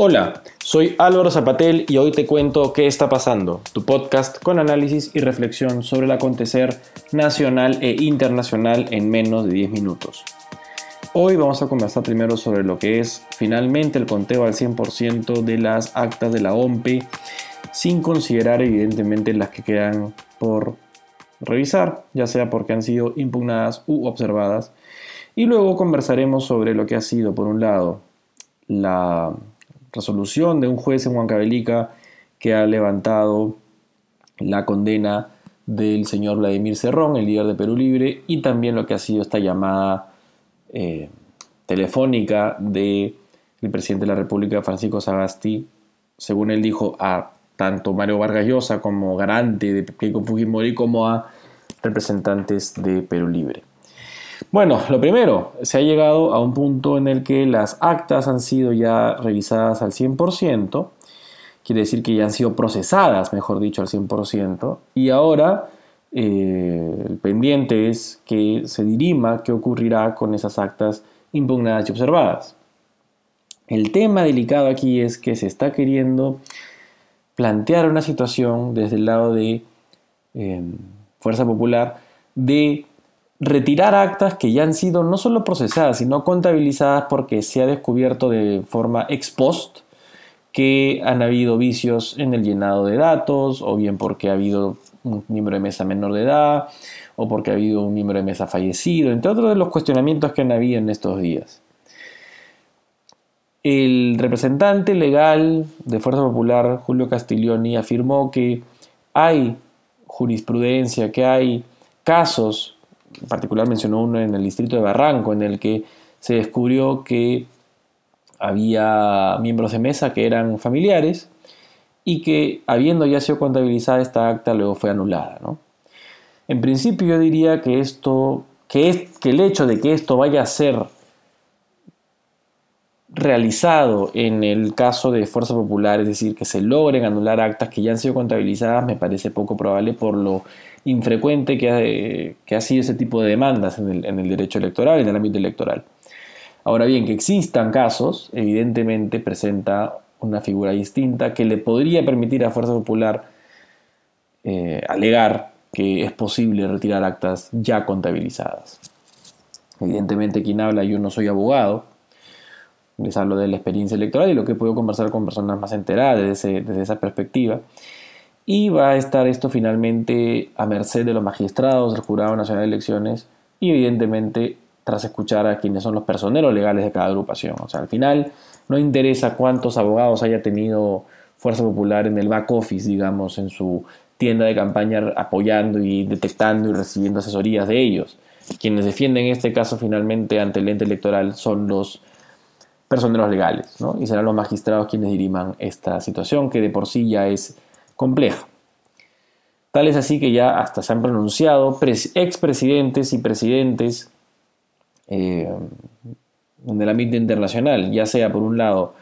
Hola, soy Álvaro Zapatel y hoy te cuento qué está pasando, tu podcast con análisis y reflexión sobre el acontecer nacional e internacional en menos de 10 minutos. Hoy vamos a conversar primero sobre lo que es finalmente el conteo al 100% de las actas de la OMPE, sin considerar evidentemente las que quedan por revisar, ya sea porque han sido impugnadas u observadas. Y luego conversaremos sobre lo que ha sido, por un lado, la resolución de un juez en Huancavelica que ha levantado la condena del señor Vladimir Cerrón, el líder de Perú Libre, y también lo que ha sido esta llamada eh, telefónica del presidente de la República, Francisco Sagasti, según él dijo, a tanto Mario Vargas Llosa como garante de Keiko Fujimori como a representantes de Perú Libre. Bueno, lo primero, se ha llegado a un punto en el que las actas han sido ya revisadas al 100%, quiere decir que ya han sido procesadas, mejor dicho, al 100%, y ahora eh, el pendiente es que se dirima qué ocurrirá con esas actas impugnadas y observadas. El tema delicado aquí es que se está queriendo plantear una situación desde el lado de eh, Fuerza Popular de retirar actas que ya han sido no solo procesadas, sino contabilizadas porque se ha descubierto de forma ex post que han habido vicios en el llenado de datos, o bien porque ha habido un miembro de mesa menor de edad, o porque ha habido un miembro de mesa fallecido, entre otros de los cuestionamientos que han habido en estos días. El representante legal de Fuerza Popular, Julio Castiglioni, afirmó que hay jurisprudencia, que hay casos en particular mencionó uno en el distrito de Barranco, en el que se descubrió que había miembros de mesa que eran familiares y que habiendo ya sido contabilizada esta acta luego fue anulada. En principio yo diría que esto, que, es, que el hecho de que esto vaya a ser realizado en el caso de Fuerza Popular, es decir, que se logren anular actas que ya han sido contabilizadas, me parece poco probable por lo infrecuente que ha, sido ese tipo de demandas en el, en el derecho electoral, en el ámbito electoral. Ahora bien, que existan casos, evidentemente presenta una figura distinta que le podría permitir a Fuerza Popular eh, alegar que es posible retirar actas ya contabilizadas. Evidentemente quien habla, yo no soy abogado, les hablo de la experiencia electoral y lo que puedo conversar con personas más enteradas desde, desde esa perspectiva. Y va a estar esto finalmente a merced de los magistrados del Jurado Nacional de Elecciones y evidentemente tras escuchar a quienes son los personeros legales de cada agrupación. O sea, al final no interesa cuántos abogados haya tenido Fuerza Popular en el back office, digamos, en su tienda de campaña apoyando y detectando y recibiendo asesorías de ellos. Quienes defienden este caso finalmente ante el ente electoral son los personeros legales, ¿no? Y serán los magistrados quienes diriman esta situación que de por sí ya es compleja. Tal es así que ya hasta se han pronunciado expresidentes y presidentes eh, en el ámbito internacional, ya sea por un lado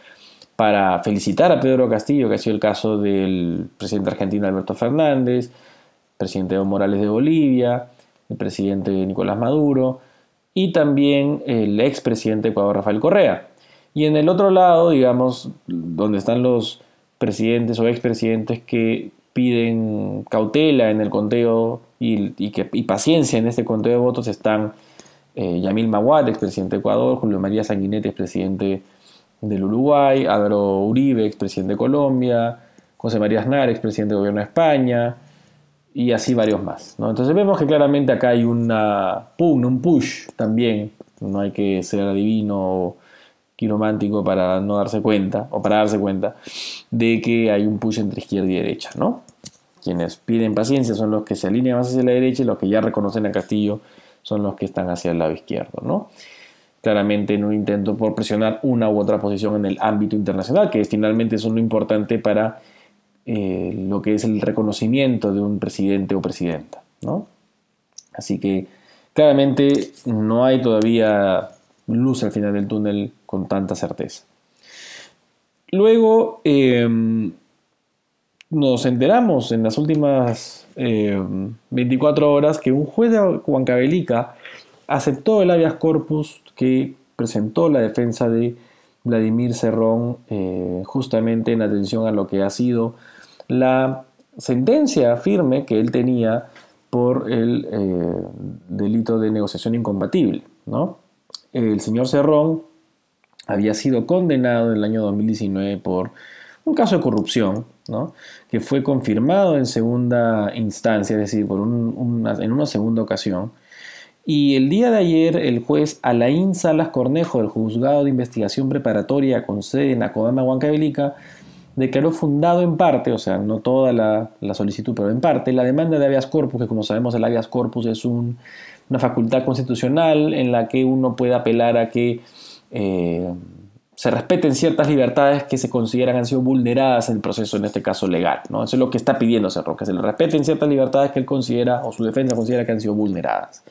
para felicitar a Pedro Castillo, que ha sido el caso del presidente argentino Alberto Fernández, presidente Evo Morales de Bolivia, el presidente Nicolás Maduro y también el expresidente de Ecuador Rafael Correa. Y en el otro lado, digamos, donde están los presidentes o expresidentes que piden cautela en el conteo y, que, paciencia en este conteo de votos están eh, Yamil Maguad, expresidente de Ecuador, Julio María Sanguinetti, expresidente del Uruguay, Álvaro Uribe, expresidente de Colombia, José María Aznar, expresidente del gobierno de España, y así varios más. Entonces vemos que claramente acá hay una un push también, no hay que ser adivino quiromántico para no darse cuenta, o para darse cuenta, de que hay un push entre izquierda y derecha, ¿no? Quienes piden paciencia son los que se alinean más hacia la derecha y los que ya reconocen a Castillo son los que están hacia el lado izquierdo, ¿no? Claramente en un intento por presionar una u otra posición en el ámbito internacional, que finalmente es lo importante para eh, lo que es el reconocimiento de un presidente o presidenta, ¿no? Así que claramente no hay todavía luz al final del túnel con tanta certeza. Luego em, nos enteramos en las últimas 24 em, horas que un juez de Huancavelica aceptó el habeas corpus que presentó la defensa de Vladimir Cerrón eh, justamente en atención a lo que ha sido la sentencia firme que él tenía por el eh, delito de negociación incompatible. ¿no? El señor Cerrón había sido condenado en el año 2019 por un caso de corrupción, que fue confirmado en segunda instancia, es decir, en una segunda ocasión. Y el día de ayer, el juez Alain Salas Cornejo del Juzgado de Investigación Preparatoria con sede en Acodama, Huancavelica, declaró fundado en parte, o sea, no toda la, solicitud, pero en parte, la demanda de habeas corpus, que como sabemos el habeas corpus es una facultad constitucional en la que uno puede apelar a que eh, se respeten ciertas libertades que se consideran han sido vulneradas en el proceso, en este caso legal. ¿no? Eso es lo que está pidiendo Cerro, que se le respeten ciertas libertades que él considera o su defensa considera que han sido vulneradas.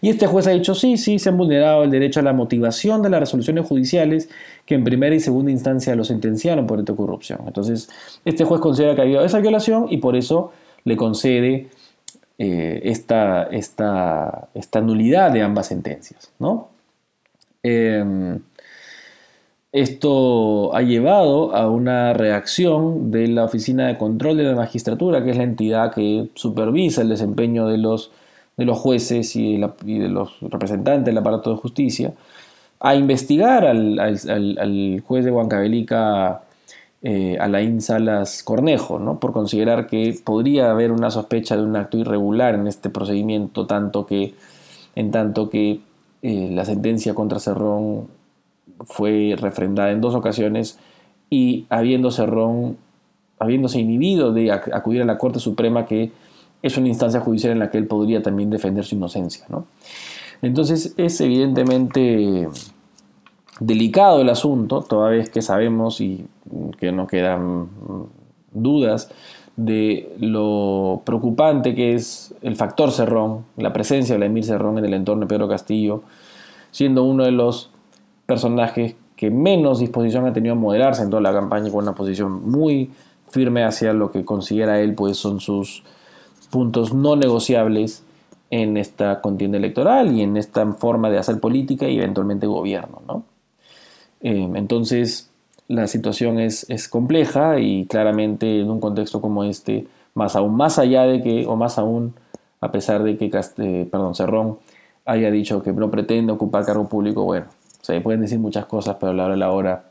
Y este juez ha dicho, sí, sí, se han vulnerado el derecho a la motivación de las resoluciones judiciales que en primera y segunda instancia lo sentenciaron por esta corrupción. Entonces, este juez considera que ha habido esa violación y por eso le concede eh, esta, esta, esta, nulidad de ambas sentencias. ¿no? Em, esto ha llevado a una reacción de la Oficina de Control de la Magistratura, que es la entidad que supervisa el desempeño de los, de los jueces y, de los representantes del aparato de justicia, a investigar al, juez de Huancavelica, eh, Alain Salas Cornejo, ¿no? por considerar que podría haber una sospecha de un acto irregular en este procedimiento, tanto que, en tanto que eh, la sentencia contra Cerrón fue refrendada en dos ocasiones y habiéndose, habiéndose inhibido de acudir a la Corte Suprema, que es una instancia judicial en la que él podría también defender su inocencia. Entonces es evidentemente delicado el asunto, toda vez que sabemos y que no quedan dudas de lo preocupante que es el factor Cerrón, la presencia de Vladimir Cerrón en el entorno de Pedro Castillo, siendo uno de los personajes que menos disposición ha tenido a moderarse en toda la campaña con una posición muy firme hacia lo que considera él pues son sus puntos no negociables en esta contienda electoral y en esta forma de hacer política y eventualmente gobierno. ¿no? Eh, entonces la situación es, es, compleja y claramente en un contexto como este, más aún más allá de que, o más aún a pesar de que perdón, Cerrón haya dicho que no pretende ocupar cargo público, bueno, se pueden decir muchas cosas, pero a la hora la hora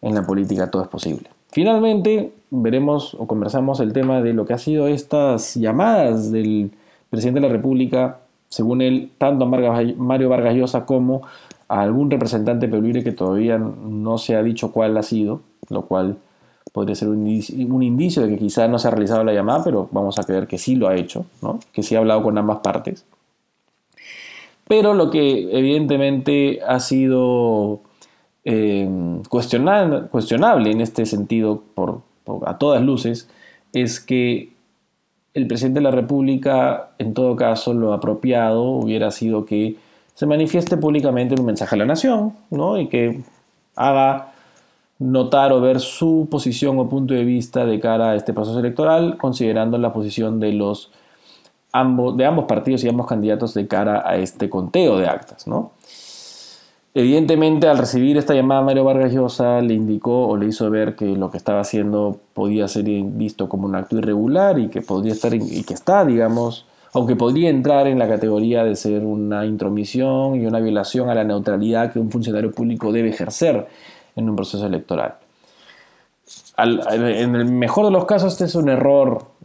en la política todo es posible. Finalmente, veremos o conversamos el tema de lo que ha sido estas llamadas del presidente de la República, según él, tanto a Mario Vargas Llosa como a algún representante peruire que todavía no se ha dicho cuál ha sido, lo cual podría ser un indicio, de que quizá no se ha realizado la llamada, pero vamos a creer que sí lo ha hecho, que sí ha hablado con ambas partes. Pero lo que evidentemente ha sido eh, cuestionable, en este sentido, por, a todas luces, es que el presidente de la República, en todo caso, lo apropiado hubiera sido que se manifieste públicamente un mensaje a la nación, ¿no? Y que haga notar o ver su posición o punto de vista de cara a este proceso electoral, considerando la posición de los de ambos partidos y ambos candidatos de cara a este conteo de actas. ¿no? Evidentemente, al recibir esta llamada, Mario Vargas Llosa le indicó o le hizo ver que lo que estaba haciendo podía ser visto como un acto irregular y que podría estar y que está, digamos, aunque podría entrar en la categoría de ser una intromisión y una violación a la neutralidad que un funcionario público debe ejercer en un proceso electoral. en el mejor de los casos, este es un error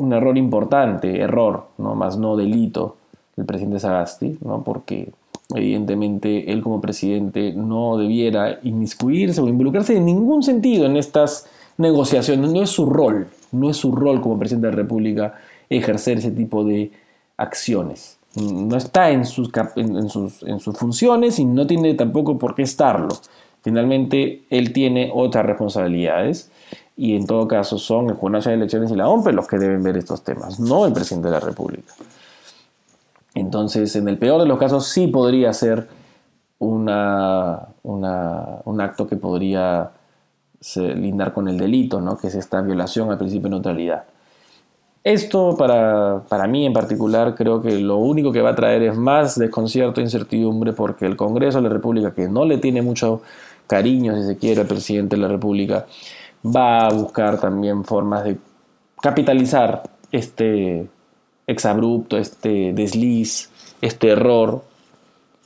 un error importante, error, ¿no? más no delito del presidente Sagasti, ¿no? porque evidentemente él como presidente no debiera inmiscuirse o involucrarse en ningún sentido en estas negociaciones, no es su rol, no es su rol como presidente de la República ejercer ese tipo de acciones. No está en sus, en, sus, en sus funciones y no tiene tampoco por qué estarlo. Finalmente, él tiene otras responsabilidades y en todo caso son el Jurado Nacional de Elecciones y la OMPE los que deben ver estos temas, no el presidente de la República. Entonces, en el peor de los casos sí podría ser una, un acto que podría lindar con el delito, ¿no? que es esta violación al principio de neutralidad. Esto para, para, mí en particular creo que lo único que va a traer es más desconcierto e incertidumbre porque el Congreso de la República, que no le tiene mucho cariño, si se quiere, al presidente de la República, va a buscar también formas de capitalizar este exabrupto, este desliz, este error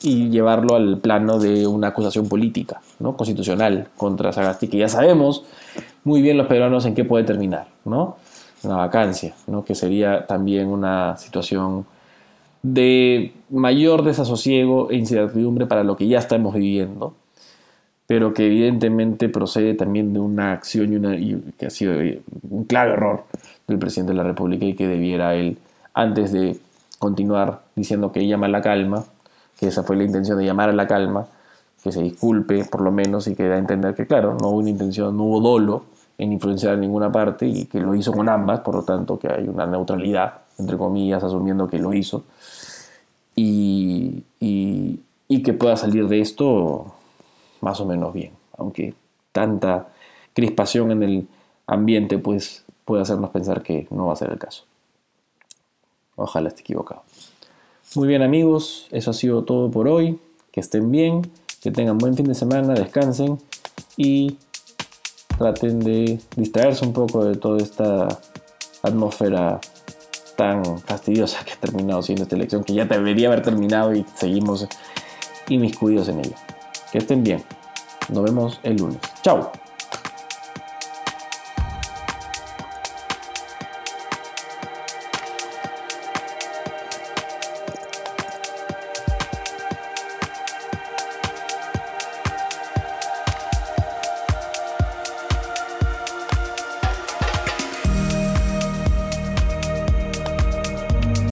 y llevarlo al plano de una acusación política, ¿no? constitucional contra Sagasti, que ya sabemos muy bien los peruanos en qué puede terminar, ¿no? Una vacancia, ¿no? Que sería también una situación de mayor desasosiego e incertidumbre para lo que ya estamos viviendo, pero que evidentemente procede también de una acción y, una, que ha sido un claro error del presidente de la República y que debiera él, antes de continuar diciendo que llama a la calma, que esa fue la intención de llamar a la calma, que se disculpe por lo menos y que da a entender que claro, no hubo una intención, no hubo dolo en influenciar en ninguna parte y que lo hizo con ambas, por lo tanto que hay una neutralidad, entre comillas, asumiendo que lo hizo, y, y, que pueda salir de esto más o menos bien, aunque tanta crispación en el ambiente pues puede hacernos pensar que no va a ser el caso. Ojalá esté equivocado. Muy bien amigos, eso ha sido todo por hoy. Que estén bien, que tengan buen fin de semana, descansen y traten de distraerse un poco de toda esta atmósfera tan fastidiosa que ha terminado siendo esta elección, que ya debería haber terminado y seguimos inmiscuidos en ella. Que estén bien. Nos vemos el lunes. Chao.